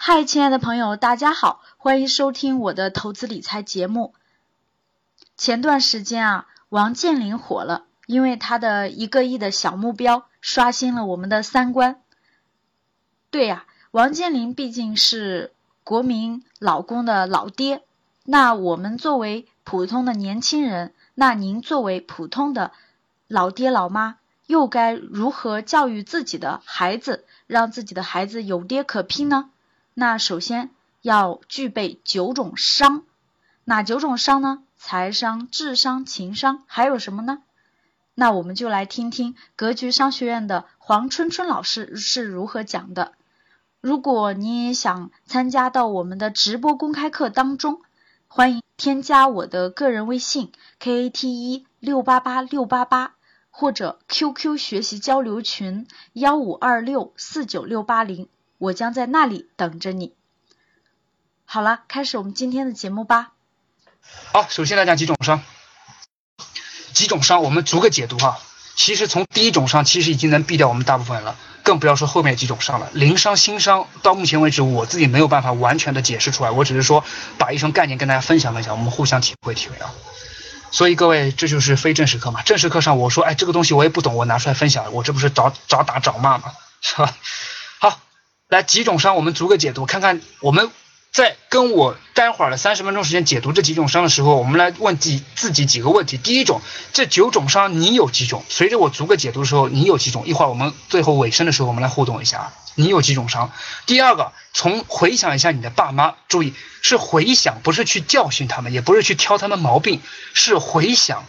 嗨，亲爱的朋友，大家好，欢迎收听我的投资理财节目。前段时间啊，王健林火了，因为他的一个亿的小目标刷新了我们的三观。对呀，王健林毕竟是国民老公的老爹，那我们作为普通的年轻人，那您作为普通的老爹老妈，又该如何教育自己的孩子，让自己的孩子有爹可拼呢？那首先要具备九种商，哪九种商呢？财商、智商、情商，还有什么呢？那我们就来听听格局商学院的黄春春老师是如何讲的。如果你也想参加到我们的直播公开课当中，欢迎添加我的个人微信 k a t 一六八八六八八，或者 QQ 学习交流群幺五二六四九六八零。我将在那里等着你。好了，开始我们今天的节目吧。好，首先来讲几种伤。几种伤我们逐个解读哈。其实从第一种伤，其实已经能避掉我们大部分人了，更不要说后面几种伤了。零伤、新伤，到目前为止我自己没有办法完全的解释出来，我只是说把一种概念跟大家分享分享，我们互相体会体会啊。所以各位，这就是非正式课嘛。正式课上我说，哎，这个东西我也不懂，我拿出来分享，我这不是找找打找骂吗？是吧？来几种伤，我们逐个解读，看看我们在跟我待会儿的三十分钟时间解读这几种伤的时候，我们来问几自己几个问题。第一种，这九种伤你有几种？随着我逐个解读的时候，你有几种？一会儿我们最后尾声的时候，我们来互动一下啊，你有几种伤？第二个，从回想一下你的爸妈，注意是回想，不是去教训他们，也不是去挑他们毛病，是回想，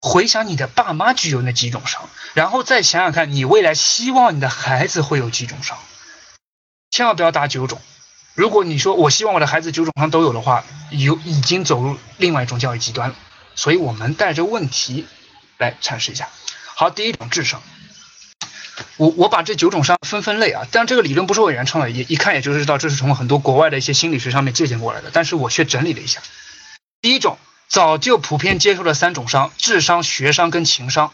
回想你的爸妈具有那几种伤，然后再想想看你未来希望你的孩子会有几种伤。千万不要打九种。如果你说我希望我的孩子九种伤都有的话，有已经走入另外一种教育极端了。所以我们带着问题来阐释一下。好，第一种智商，我我把这九种伤分分类啊。但这个理论不是我原创的，也一看也就是知道这是从很多国外的一些心理学上面借鉴过来的。但是我却整理了一下。第一种早就普遍接受的三种伤：智商、学商跟情商。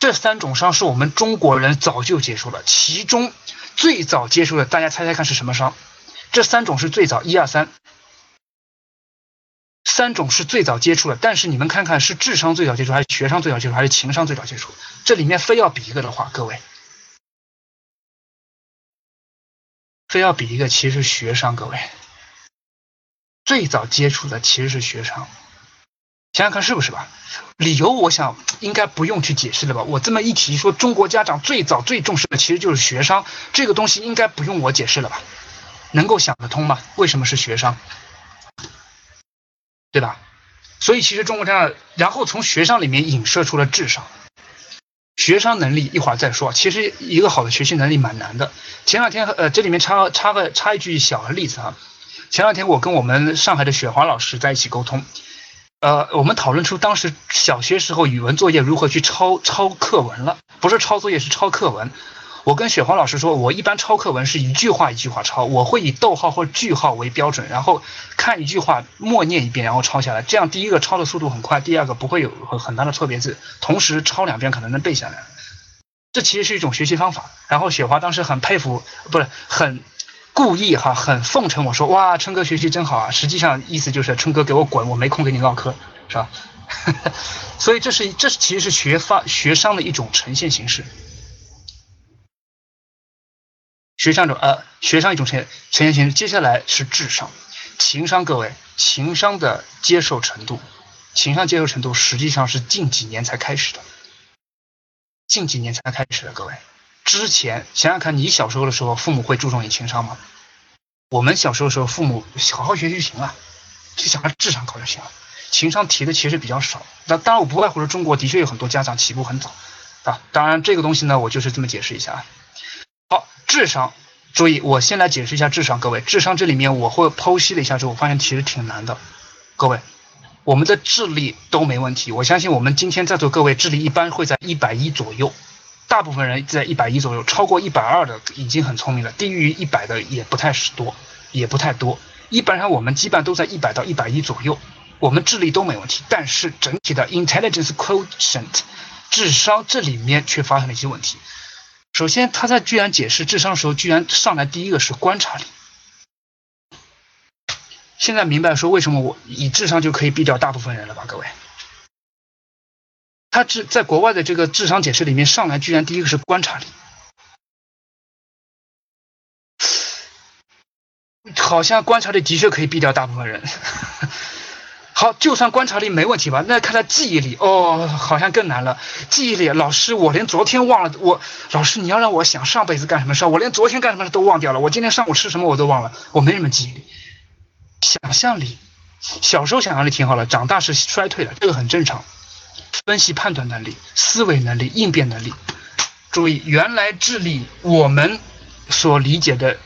这三种伤是我们中国人早就接受了，其中。最早接触的，大家猜猜看是什么伤？这三种是最早，一二三，三种是最早接触的。但是你们看看，是智商最早接触，还是学商最早接触，还是情商最早接触？这里面非要比一个的话，各位，非要比一个，其实是学商，各位，最早接触的其实是学商。想想看是不是吧？理由我想应该不用去解释了吧？我这么一提说，中国家长最早最重视的其实就是学商，这个东西应该不用我解释了吧？能够想得通吗？为什么是学商？对吧？所以其实中国家长，然后从学商里面影射出了智商，学商能力一会儿再说。其实一个好的学习能力蛮难的。前两天呃，这里面插插个插一句小的例子啊，前两天我跟我们上海的雪华老师在一起沟通。呃，我们讨论出当时小学时候语文作业如何去抄抄课文了，不是抄作业是抄课文。我跟雪花老师说，我一般抄课文是一句话一句话抄，我会以逗号或句号为标准，然后看一句话默念一遍，然后抄下来。这样第一个抄的速度很快，第二个不会有很很大的错别字，同时抄两遍可能能背下来。这其实是一种学习方法。然后雪花当时很佩服，不是很。故意哈很奉承我说哇春哥学习真好啊，实际上意思就是春哥给我滚，我没空跟你唠嗑，是吧？所以这是这其实是学发学商的一种呈现形式，学商种呃学商一种呈现呈现形式。接下来是智商、情商，各位情商的接受程度，情商接受程度实际上是近几年才开始的，近几年才开始的，各位。之前想想看，你小时候的时候，父母会注重你情商吗？我们小时候时候，父母好好学习就行了，就想着智商高就行了，情商提的其实比较少。那当然，我不外乎说中国的确有很多家长起步很早啊。当然，这个东西呢，我就是这么解释一下啊。好，智商，注意，我先来解释一下智商。各位，智商这里面我会剖析了一下之后，我发现其实挺难的。各位，我们的智力都没问题，我相信我们今天在座各位智力一般会在一百一左右。大部分人在一百一左右，超过一百二的已经很聪明了，低于一百的也不太是多，也不太多。一般上我们基本都在一百到一百一左右，我们智力都没问题，但是整体的 intelligence quotient 智商这里面却发生了一些问题。首先，他在居然解释智商的时候，居然上来第一个是观察力，现在明白说为什么我以智商就可以毙掉大部分人了吧，各位？他智在国外的这个智商解释里面上来，居然第一个是观察力，好像观察力的确可以毙掉大部分人。好，就算观察力没问题吧，那看他记忆力哦，好像更难了。记忆力，老师，我连昨天忘了，我老师你要让我想上辈子干什么事我连昨天干什么事都忘掉了。我今天上午吃什么我都忘了，我没什么记忆力。想象力，小时候想象力挺好的，长大是衰退了，这个很正常。分析判断能力、思维能力、应变能力，注意，原来智力我们所理解的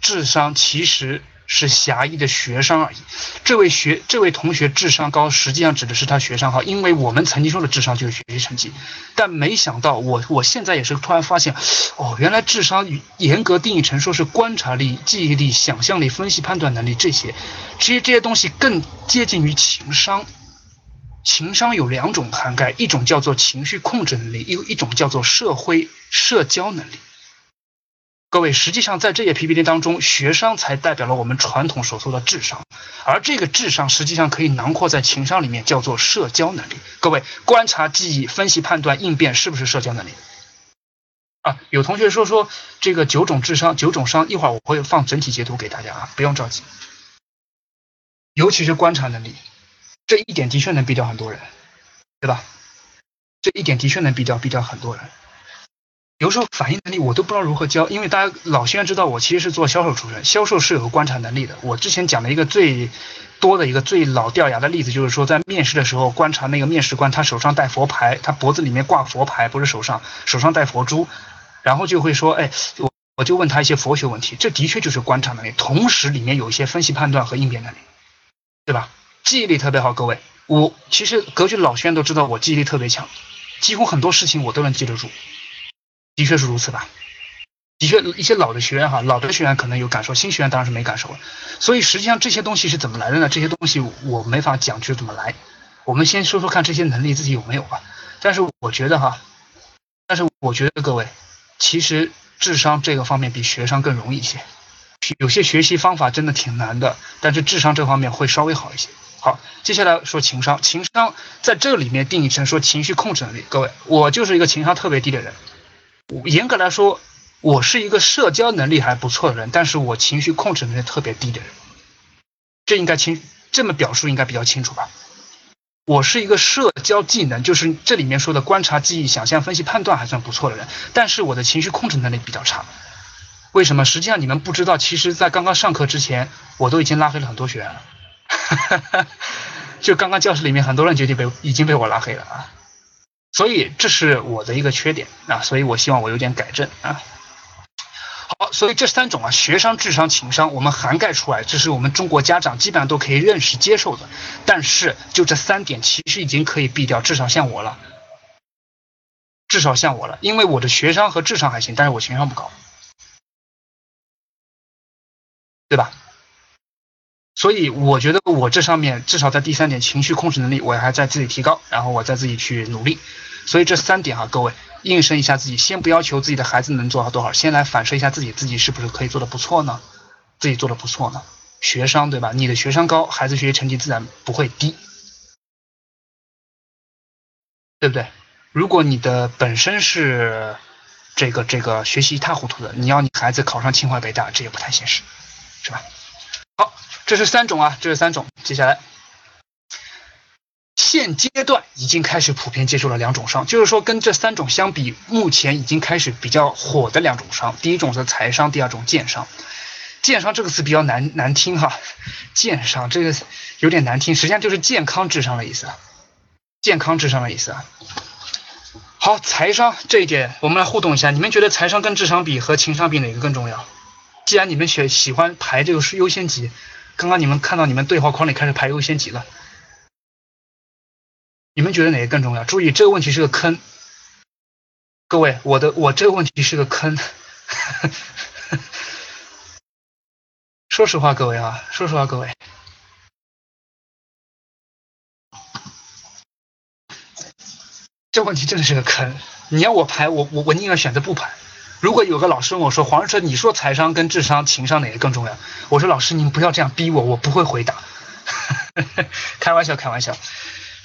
智商其实。是狭义的学商而已。这位学这位同学智商高，实际上指的是他学商好，因为我们曾经说的智商就是学习成绩。但没想到，我我现在也是突然发现，哦，原来智商严格定义成说是观察力、记忆力、想象力、分析判断能力这些，其实这些东西更接近于情商。情商有两种涵盖，一种叫做情绪控制能力，一一种叫做社会社交能力。各位，实际上在这页 PPT 当中，学商才代表了我们传统所说的智商，而这个智商实际上可以囊括在情商里面，叫做社交能力。各位，观察、记忆、分析、判断、应变，是不是社交能力？啊，有同学说说这个九种智商、九种商，一会儿我会放整体截图给大家啊，不用着急。尤其是观察能力，这一点的确能毙掉很多人，对吧？这一点的确能毙掉毙掉很多人。有时候反应能力我都不知道如何教，因为大家老学员知道我其实是做销售出身，销售是有观察能力的。我之前讲的一个最多的一个最老掉牙的例子，就是说在面试的时候观察那个面试官，他手上戴佛牌，他脖子里面挂佛牌，不是手上，手上戴佛珠，然后就会说，哎，我我就问他一些佛学问题，这的确就是观察能力，同时里面有一些分析判断和应变能力，对吧？记忆力特别好，各位，我其实格局老学员都知道我记忆力特别强，几乎很多事情我都能记得住。的确是如此吧，的确一些老的学员哈，老的学员可能有感受，新学员当然是没感受了。所以实际上这些东西是怎么来的呢？这些东西我没法讲就怎么来。我们先说说看这些能力自己有没有吧。但是我觉得哈，但是我觉得各位，其实智商这个方面比学商更容易一些。有些学习方法真的挺难的，但是智商这方面会稍微好一些。好，接下来说情商，情商在这里面定义成说情绪控制能力。各位，我就是一个情商特别低的人。严格来说，我是一个社交能力还不错的人，但是我情绪控制能力特别低的人。这应该清，这么表述应该比较清楚吧？我是一个社交技能，就是这里面说的观察、记忆、想象、分析、判断还算不错的人，但是我的情绪控制能力比较差。为什么？实际上你们不知道，其实在刚刚上课之前，我都已经拉黑了很多学员了。就刚刚教室里面很多人决定被已经被我拉黑了啊。所以这是我的一个缺点啊，所以我希望我有点改正啊。好，所以这三种啊，学商、智商、情商，我们涵盖出来，这是我们中国家长基本上都可以认识接受的。但是就这三点，其实已经可以避掉，至少像我了，至少像我了，因为我的学商和智商还行，但是我情商不高，对吧？所以我觉得我这上面至少在第三点情绪控制能力，我还在自己提高，然后我再自己去努力。所以这三点哈，各位应声一下自己，先不要求自己的孩子能做好多少，先来反射一下自己，自己是不是可以做的不错呢？自己做的不错呢？学商对吧？你的学商高，孩子学习成绩自然不会低，对不对？如果你的本身是这个这个学习一塌糊涂的，你要你孩子考上清华北大，这也不太现实，是吧？好。这是三种啊，这是三种。接下来，现阶段已经开始普遍接受了两种商，就是说跟这三种相比，目前已经开始比较火的两种商。第一种是财商，第二种建商。建商这个词比较难难听哈，建商这个有点难听，实际上就是健康智商的意思，健康智商的意思啊。好，财商这一点我们来互动一下，你们觉得财商跟智商比和情商比哪个更重要？既然你们选喜欢排这个是优先级。刚刚你们看到你们对话框里开始排优先级了，你们觉得哪个更重要？注意这个问题是个坑，各位，我的我这个问题是个坑。说实话，各位啊，说实话，各位，这问题真的是个坑。你要我排，我我我宁愿选择不排。如果有个老师问我说：“黄老师，你说财商跟智商、情商哪个更重要？”我说：“老师，您不要这样逼我，我不会回答。”开玩笑，开玩笑。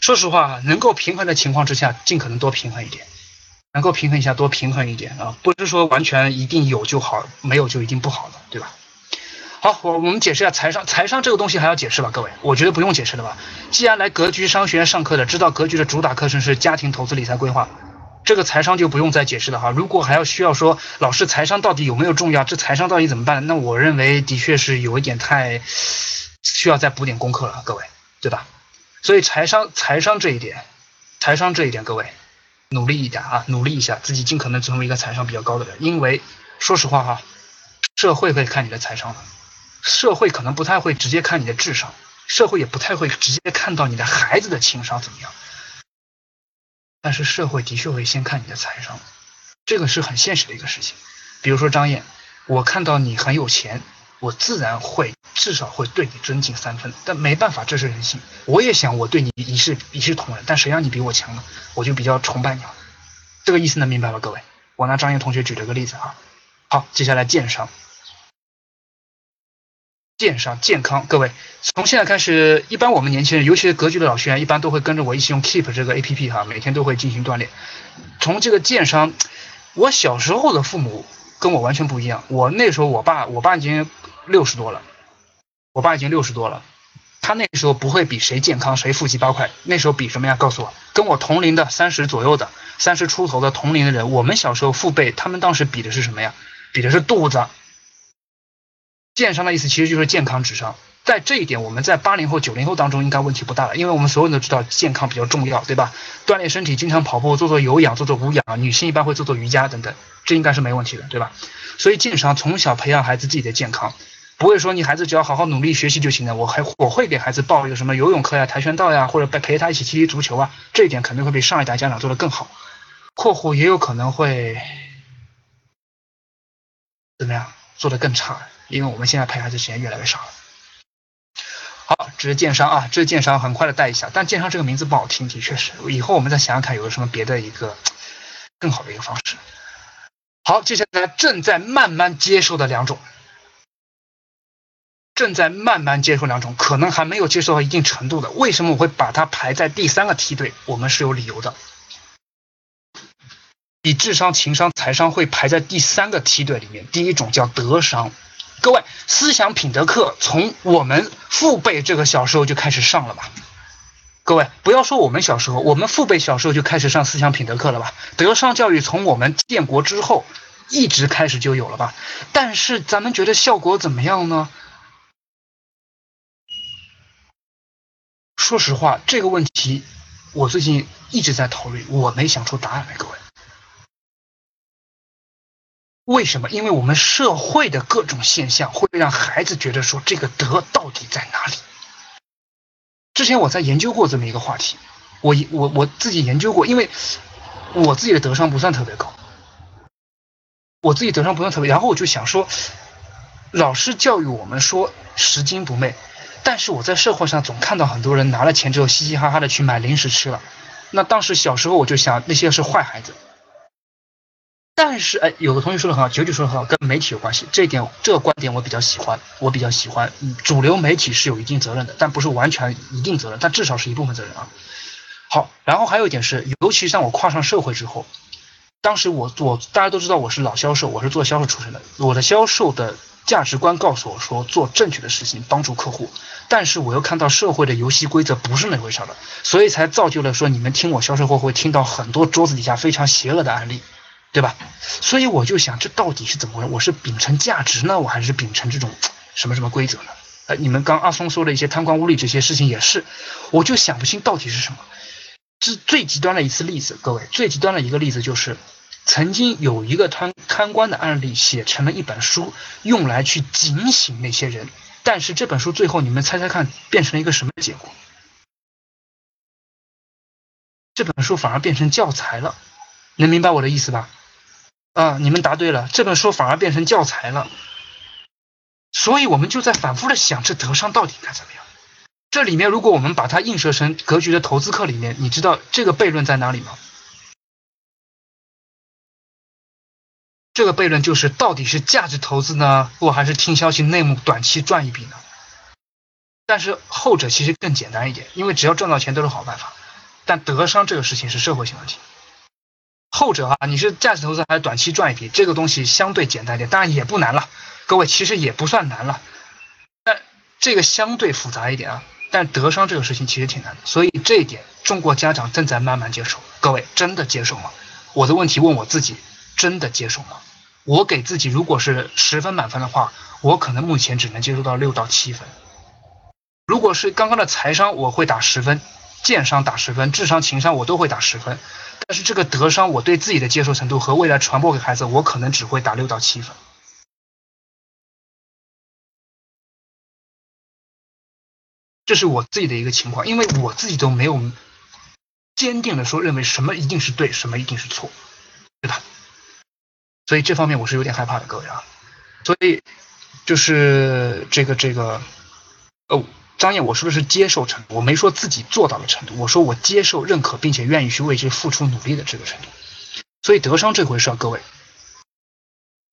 说实话，能够平衡的情况之下，尽可能多平衡一点。能够平衡一下，多平衡一点啊，不是说完全一定有就好，没有就一定不好了，对吧？好，我我们解释一下财商，财商这个东西还要解释吧，各位？我觉得不用解释了吧？既然来格局商学院上课的，知道格局的主打课程是家庭投资理财规划。这个财商就不用再解释了哈。如果还要需要说老师财商到底有没有重要，这财商到底怎么办？那我认为的确是有一点太需要再补点功课了，各位，对吧？所以财商财商这一点，财商这一点，各位努力一点啊，努力一下，自己尽可能成为一个财商比较高的人。因为说实话哈，社会会看你的财商的，社会可能不太会直接看你的智商，社会也不太会直接看到你的孩子的情商怎么样。但是社会的确会先看你的财商，这个是很现实的一个事情。比如说张燕，我看到你很有钱，我自然会至少会对你尊敬三分。但没办法，这是人性。我也想我对你一视一视同仁，但谁让你比我强呢？我就比较崇拜你了。这个意思能明白吧，各位？我拿张燕同学举了个例子啊。好，接下来鉴赏。健上健康，各位，从现在开始，一般我们年轻人，尤其是格局的老学员，一般都会跟着我一起用 Keep 这个 A P P 哈，每天都会进行锻炼。从这个健商，我小时候的父母跟我完全不一样。我那时候，我爸，我爸已经六十多了，我爸已经六十多了，他那时候不会比谁健康，谁腹肌八块，那时候比什么呀？告诉我，跟我同龄的三十左右的，三十出头的同龄的人，我们小时候父辈，他们当时比的是什么呀？比的是肚子。健商的意思其实就是健康智商，在这一点，我们在八零后、九零后当中应该问题不大了，因为我们所有人都知道健康比较重要，对吧？锻炼身体，经常跑步，做做有氧，做做无氧，女性一般会做做瑜伽等等，这应该是没问题的，对吧？所以健商从小培养孩子自己的健康，不会说你孩子只要好好努力学习就行了。我还我会给孩子报一个什么游泳课呀、跆拳道呀，或者陪他一起踢踢足球啊，这一点肯定会比上一代家长做得更好。括弧也有可能会怎么样做得更差。因为我们现在陪孩子时间越来越少了。好，这是建商啊，这是建商，很快的带一下。但建商这个名字不好听，的确是。以后我们再想想看，有个什么别的一个更好的一个方式。好，接下来正在慢慢接受的两种，正在慢慢接受两种，可能还没有接受到一定程度的。为什么我会把它排在第三个梯队？我们是有理由的。比智商、情商、财商会排在第三个梯队里面。第一种叫德商。各位，思想品德课从我们父辈这个小时候就开始上了吧？各位，不要说我们小时候，我们父辈小时候就开始上思想品德课了吧？德商教育从我们建国之后一直开始就有了吧？但是咱们觉得效果怎么样呢？说实话，这个问题我最近一直在讨论，我没想出答案来，各位。为什么？因为我们社会的各种现象会让孩子觉得说这个德到底在哪里？之前我在研究过这么一个话题，我我我自己研究过，因为我自己的德商不算特别高，我自己德商不算特别，然后我就想说，老师教育我们说拾金不昧，但是我在社会上总看到很多人拿了钱之后嘻嘻哈哈的去买零食吃了，那当时小时候我就想那些是坏孩子。但是，哎，有个同学说的很好，九九说的很好，跟媒体有关系。这一点，这个观点我比较喜欢，我比较喜欢。主流媒体是有一定责任的，但不是完全一定责任，但至少是一部分责任啊。好，然后还有一点是，尤其像我跨上社会之后，当时我我大家都知道我是老销售，我是做销售出身的，我的销售的价值观告诉我说做正确的事情，帮助客户。但是我又看到社会的游戏规则不是那回事了，所以才造就了说你们听我销售后会听到很多桌子底下非常邪恶的案例。对吧？所以我就想，这到底是怎么回事？我是秉承价值呢，我还是秉承这种什么什么规则呢？呃，你们刚阿松说的一些贪官污吏这些事情也是，我就想不清到底是什么。是最极端的一次例子，各位，最极端的一个例子就是，曾经有一个贪贪官的案例写成了一本书，用来去警醒那些人。但是这本书最后，你们猜猜看，变成了一个什么结果？这本书反而变成教材了，能明白我的意思吧？啊，你们答对了，这本书反而变成教材了，所以我们就在反复的想，这德商到底该怎么样？这里面如果我们把它映射成格局的投资课里面，你知道这个悖论在哪里吗？这个悖论就是到底是价值投资呢，或还是听消息内幕短期赚一笔呢？但是后者其实更简单一点，因为只要赚到钱都是好办法。但德商这个事情是社会性问题。后者啊，你是价值投资还是短期赚一笔，这个东西相对简单点，当然也不难了。各位其实也不算难了，但这个相对复杂一点啊。但德商这个事情其实挺难的，所以这一点中国家长正在慢慢接受。各位真的接受吗？我的问题问我自己，真的接受吗？我给自己如果是十分满分的话，我可能目前只能接受到六到七分。如果是刚刚的财商，我会打十分；剑商打十分，智商、情商我都会打十分。但是这个德商，我对自己的接受程度和未来传播给孩子，我可能只会打六到七分。这是我自己的一个情况，因为我自己都没有坚定的说认为什么一定是对，什么一定是错，对吧？所以这方面我是有点害怕的，各位啊。所以就是这个这个哦。张燕，我说的是接受程度，我没说自己做到了程度，我说我接受、认可，并且愿意去为之付出努力的这个程度。所以德商这回事，各位，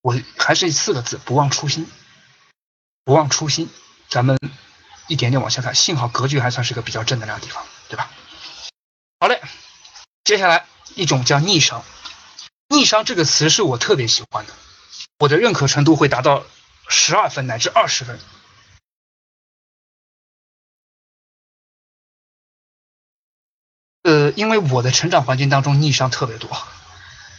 我还是四个字：不忘初心。不忘初心，咱们一点点往下看。幸好格局还算是个比较正能量的地方，对吧？好嘞，接下来一种叫逆商。逆商这个词是我特别喜欢的，我的认可程度会达到十二分乃至二十分。因为我的成长环境当中逆商特别多，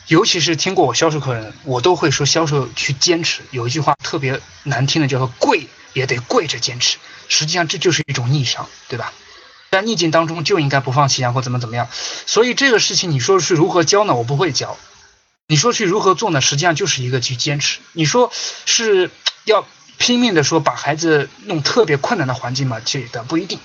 尤其是听过我销售课的人，我都会说销售去坚持。有一句话特别难听的，叫做“跪也得跪着坚持”。实际上这就是一种逆商，对吧？在逆境当中就应该不放弃啊，或怎么怎么样。所以这个事情你说是如何教呢？我不会教。你说去如何做呢？实际上就是一个去坚持。你说是要拼命的说把孩子弄特别困难的环境吗？这的不一定。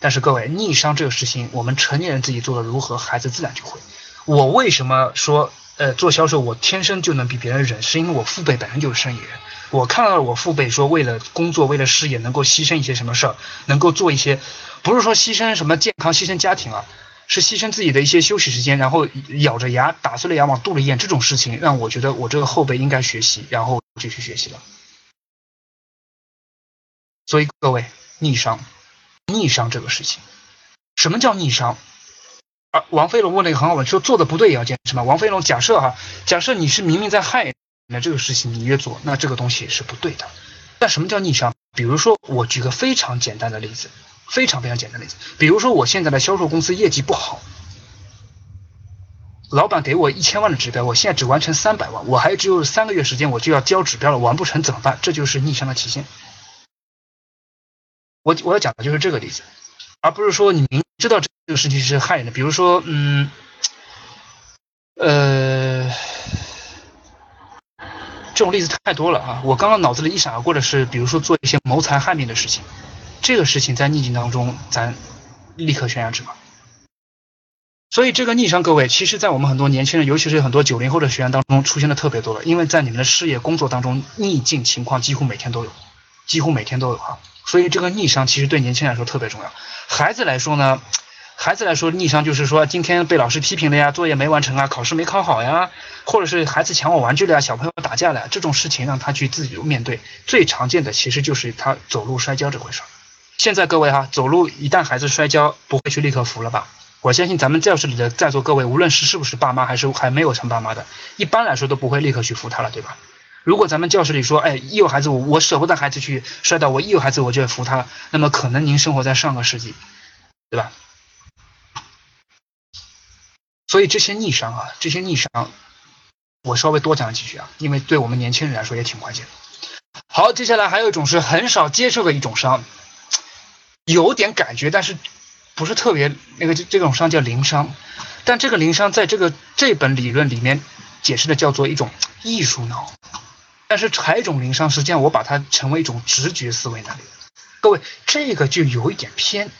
但是各位，逆商这个事情，我们成年人自己做的如何，孩子自然就会。我为什么说，呃，做销售我天生就能比别人忍，是因为我父辈本身就是生意人。我看到了我父辈说，为了工作，为了事业，能够牺牲一些什么事儿，能够做一些，不是说牺牲什么健康，牺牲家庭啊，是牺牲自己的一些休息时间，然后咬着牙打碎了牙往肚里咽，这种事情让我觉得我这个后辈应该学习，然后就去学习了。所以各位，逆商。逆商这个事情，什么叫逆商？啊，王飞龙问了一个很好问，说做的不对也要坚持吗？王飞龙假设哈，假设你是明明在害，那这个事情你越做，那这个东西是不对的。那什么叫逆商？比如说，我举个非常简单的例子，非常非常简单的例子，比如说我现在的销售公司业绩不好，老板给我一千万的指标，我现在只完成三百万，我还只有三个月时间，我就要交指标了，完不成怎么办？这就是逆商的体现。我我要讲的就是这个例子，而不是说你明知道这个事情是害人的。比如说，嗯，呃，这种例子太多了啊！我刚刚脑子里一闪而过的是，比如说做一些谋财害命的事情，这个事情在逆境当中，咱立刻悬崖之马。所以这个逆商，各位，其实在我们很多年轻人，尤其是很多九零后的学员当中，出现的特别多了。因为在你们的事业工作当中，逆境情况几乎每天都有，几乎每天都有哈。所以这个逆商其实对年轻人来说特别重要。孩子来说呢，孩子来说逆商就是说今天被老师批评了呀，作业没完成啊，考试没考好呀，或者是孩子抢我玩具了呀，小朋友打架了，这种事情让他去自己面对。最常见的其实就是他走路摔跤这回事儿。现在各位哈，走路一旦孩子摔跤，不会去立刻扶了吧？我相信咱们教室里的在座各位，无论是是不是爸妈，还是还没有成爸妈的，一般来说都不会立刻去扶他了，对吧？如果咱们教室里说，哎，一有孩子我我舍不得孩子去摔倒，我一有孩子我就要扶他，那么可能您生活在上个世纪，对吧？所以这些逆商啊，这些逆商，我稍微多讲几句啊，因为对我们年轻人来说也挺关键。好，接下来还有一种是很少接受的一种商，有点感觉，但是不是特别那个这这种商叫灵商，但这个灵商在这个这本理论里面解释的叫做一种艺术脑。但是柴种灵商，实际上我把它成为一种直觉思维能力。各位，这个就有一点偏。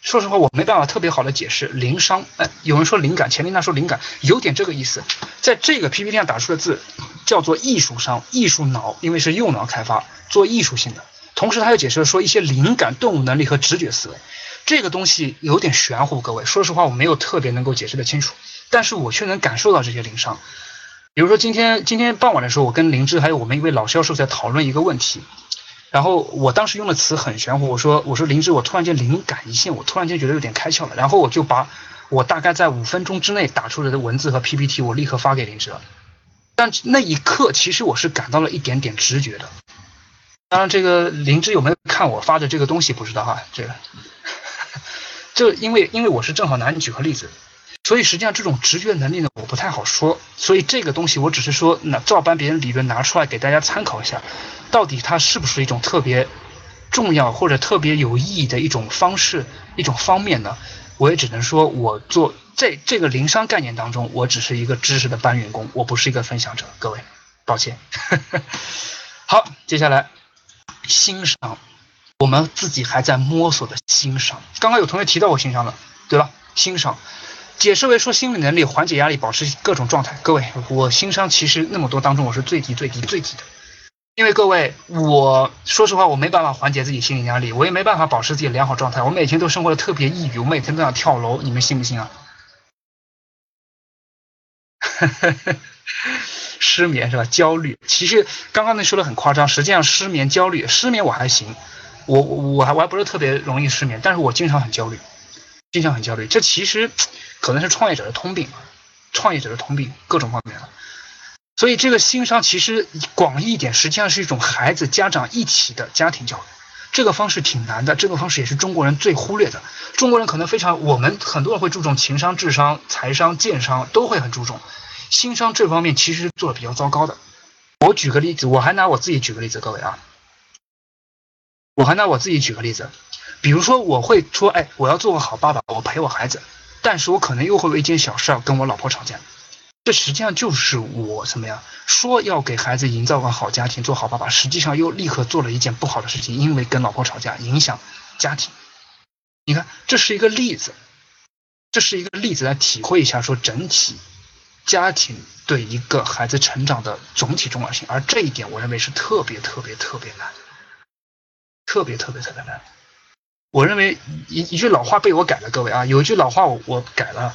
说实话，我没办法特别好的解释灵商。哎，有人说灵感，前面那说灵感，有点这个意思。在这个 PPT 上打出的字叫做艺术商，艺术脑，因为是右脑开发，做艺术性的。同时，他又解释了说一些灵感、动物能力和直觉思维。这个东西有点玄乎，各位，说实话，我没有特别能够解释的清楚，但是我却能感受到这些灵商。比如说今天今天傍晚的时候，我跟林芝还有我们一位老销售在讨论一个问题，然后我当时用的词很玄乎，我说我说林芝，我突然间灵感一现，我突然间觉得有点开窍了，然后我就把我大概在五分钟之内打出来的文字和 PPT，我立刻发给林芝了。但那一刻，其实我是感到了一点点直觉的。当然，这个林芝有没有看我发的这个东西不知道哈，这个，这因为因为我是正好拿你举个例子。所以实际上这种直觉能力呢，我不太好说。所以这个东西我只是说，那照搬别人理论拿出来给大家参考一下，到底它是不是一种特别重要或者特别有意义的一种方式、一种方面呢？我也只能说，我做这这个灵商概念当中，我只是一个知识的搬运工，我不是一个分享者。各位，抱歉。好，接下来欣赏，我们自己还在摸索的欣赏。刚刚有同学提到我欣赏了，对吧？欣赏。解释为说心理能力缓解压力保持各种状态。各位，我心伤其实那么多当中我是最低最低最低的，因为各位，我说实话我没办法缓解自己心理压力，我也没办法保持自己良好状态，我每天都生活的特别抑郁，我每天都想跳楼，你们信不信啊？失眠是吧？焦虑，其实刚刚那说的很夸张，实际上失眠焦虑，失眠我还行，我我还我还不是特别容易失眠，但是我经常很焦虑，经常很焦虑，这其实。可能是创业者的通病，创业者的通病，各种方面的。所以这个心商其实广义一点，实际上是一种孩子家长一起的家庭教育。这个方式挺难的，这个方式也是中国人最忽略的。中国人可能非常，我们很多人会注重情商、智商、财商、健商，都会很注重。心商这方面其实做的比较糟糕的。我举个例子，我还拿我自己举个例子，各位啊，我还拿我自己举个例子，比如说我会说，哎，我要做个好爸爸，我陪我孩子。但是我可能又会为一件小事跟我老婆吵架，这实际上就是我怎么样说要给孩子营造个好家庭，做好爸爸，实际上又立刻做了一件不好的事情，因为跟老婆吵架影响家庭。你看，这是一个例子，这是一个例子来体会一下说整体家庭对一个孩子成长的总体重要性，而这一点我认为是特别特别特别难，特别特别特别难。我认为一一句老话被我改了，各位啊，有一句老话我我改了，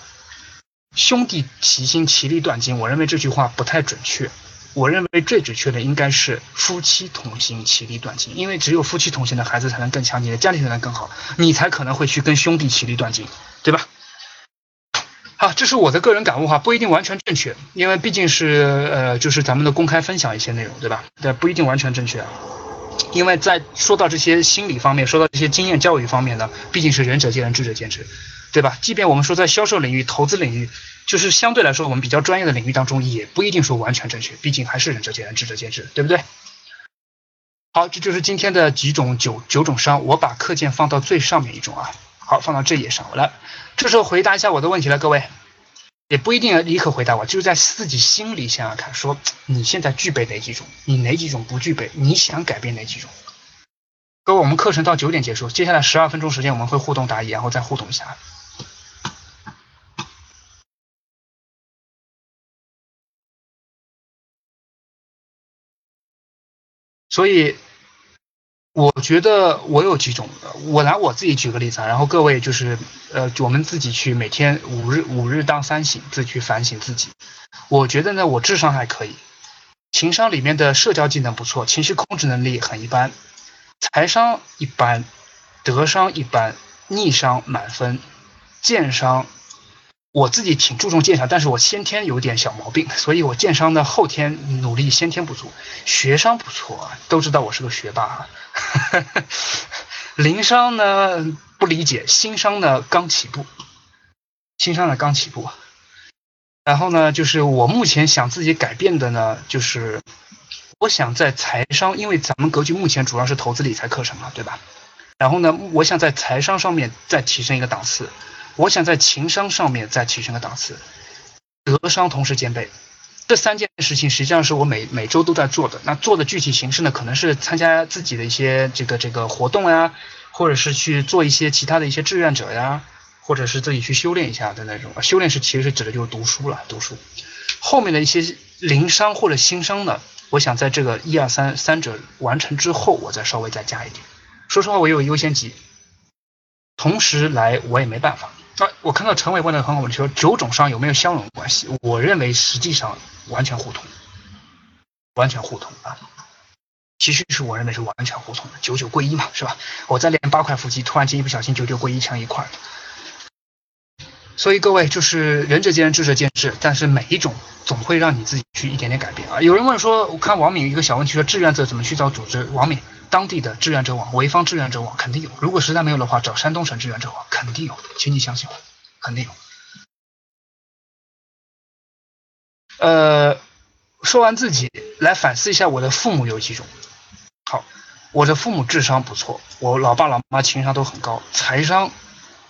兄弟齐心，其利断金。我认为这句话不太准确，我认为最准确的应该是夫妻同心，其利断金。因为只有夫妻同心的孩子才能更强，你的家庭才能更好，你才可能会去跟兄弟其利断金，对吧？好，这是我的个人感悟哈，不一定完全正确，因为毕竟是呃，就是咱们的公开分享一些内容，对吧？对，不一定完全正确。因为在说到这些心理方面，说到这些经验教育方面呢，毕竟是仁者见仁，智者见智，对吧？即便我们说在销售领域、投资领域，就是相对来说我们比较专业的领域当中，也不一定说完全正确，毕竟还是仁者见仁，智者见智，对不对？好，这就是今天的几种九九种伤，我把课件放到最上面一种啊，好，放到这页上，我来，这时候回答一下我的问题了，各位。也不一定要立刻回答我，就是在自己心里想想看，说 你现在具备哪几种，你哪几种不具备，你想改变哪几种？各位，我们课程到九点结束，接下来十二分钟时间我们会互动答疑，然后再互动一下。所以。我觉得我有几种，我拿我自己举个例子啊，然后各位就是呃，我们自己去每天五日五日当三省，自己去反省自己。我觉得呢，我智商还可以，情商里面的社交技能不错，情绪控制能力很一般，财商一般，德商一般，逆商满分，剑商。我自己挺注重鉴赏，但是我先天有点小毛病，所以我鉴商的后天努力，先天不足。学商不错，都知道我是个学霸。灵商呢不理解，新商呢刚起步，新商呢刚起步。然后呢，就是我目前想自己改变的呢，就是我想在财商，因为咱们格局目前主要是投资理财课程嘛，对吧？然后呢，我想在财商上面再提升一个档次。我想在情商上面再提升个档次，德商同时兼备，这三件事情实际上是我每每周都在做的。那做的具体形式呢，可能是参加自己的一些这个这个活动呀，或者是去做一些其他的一些志愿者呀，或者是自己去修炼一下的那种。修炼是其实是指的就是读书了，读书。后面的一些灵商或者心商呢，我想在这个一二三三者完成之后，我再稍微再加一点。说实话，我有优先级，同时来我也没办法。啊，我看到陈伟问的很好问题，说九种伤有没有相容关系？我认为实际上完全互通，完全互通啊。其实是我认为是完全互通的，九九归一嘛，是吧？我在练八块腹肌，突然间一不小心九九归一成一块。所以各位就是仁者见仁，智者见智，但是每一种总会让你自己去一点点改变啊。有人问说，我看王敏一个小问题说，志愿者怎么去找组织？王敏。当地的志愿者网、潍坊志愿者网肯定有，如果实在没有的话，找山东省志愿者网肯定有，请你相信我，肯定有。呃，说完自己，来反思一下我的父母有几种。好，我的父母智商不错，我老爸老妈情商都很高，财商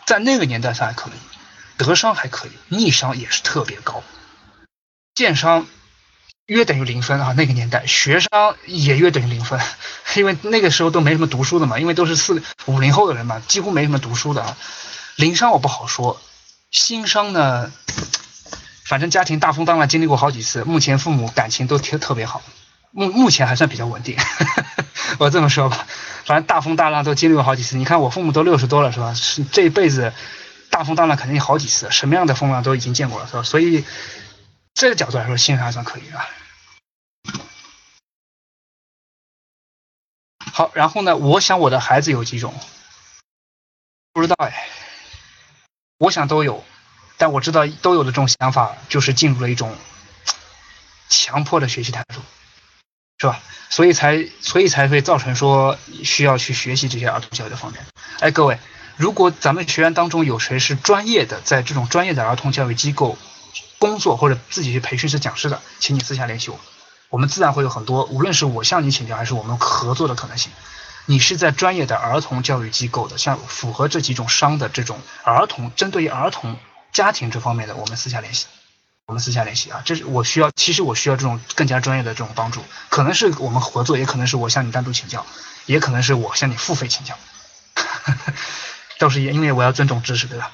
在那个年代上还可以，德商还可以，逆商也是特别高，建商。约等于零分啊！那个年代学商也约等于零分，因为那个时候都没什么读书的嘛，因为都是四五零后的人嘛，几乎没什么读书的啊。零商我不好说，新商呢，反正家庭大风大浪经历过好几次，目前父母感情都特特别好，目目前还算比较稳定。我这么说吧，反正大风大浪都经历过好几次。你看我父母都六十多了是吧？是这一辈子大风大浪肯定好几次，什么样的风浪都已经见过了是吧？所以。这个角度来说，信还算可以啊。好，然后呢，我想我的孩子有几种，不知道哎。我想都有，但我知道都有的这种想法，就是进入了一种强迫的学习态度，是吧？所以才所以才会造成说需要去学习这些儿童教育的方面。哎，各位，如果咱们学员当中有谁是专业的，在这种专业的儿童教育机构。工作或者自己去培训是讲师的，请你私下联系我，我们自然会有很多，无论是我向你请教，还是我们合作的可能性。你是在专业的儿童教育机构的，像符合这几种商的这种儿童，针对于儿童家庭这方面的，我们私下联系，我们私下联系啊，这是我需要，其实我需要这种更加专业的这种帮助，可能是我们合作，也可能是我向你单独请教，也可能是我向你付费请教，都是因为我要尊重知识，对吧？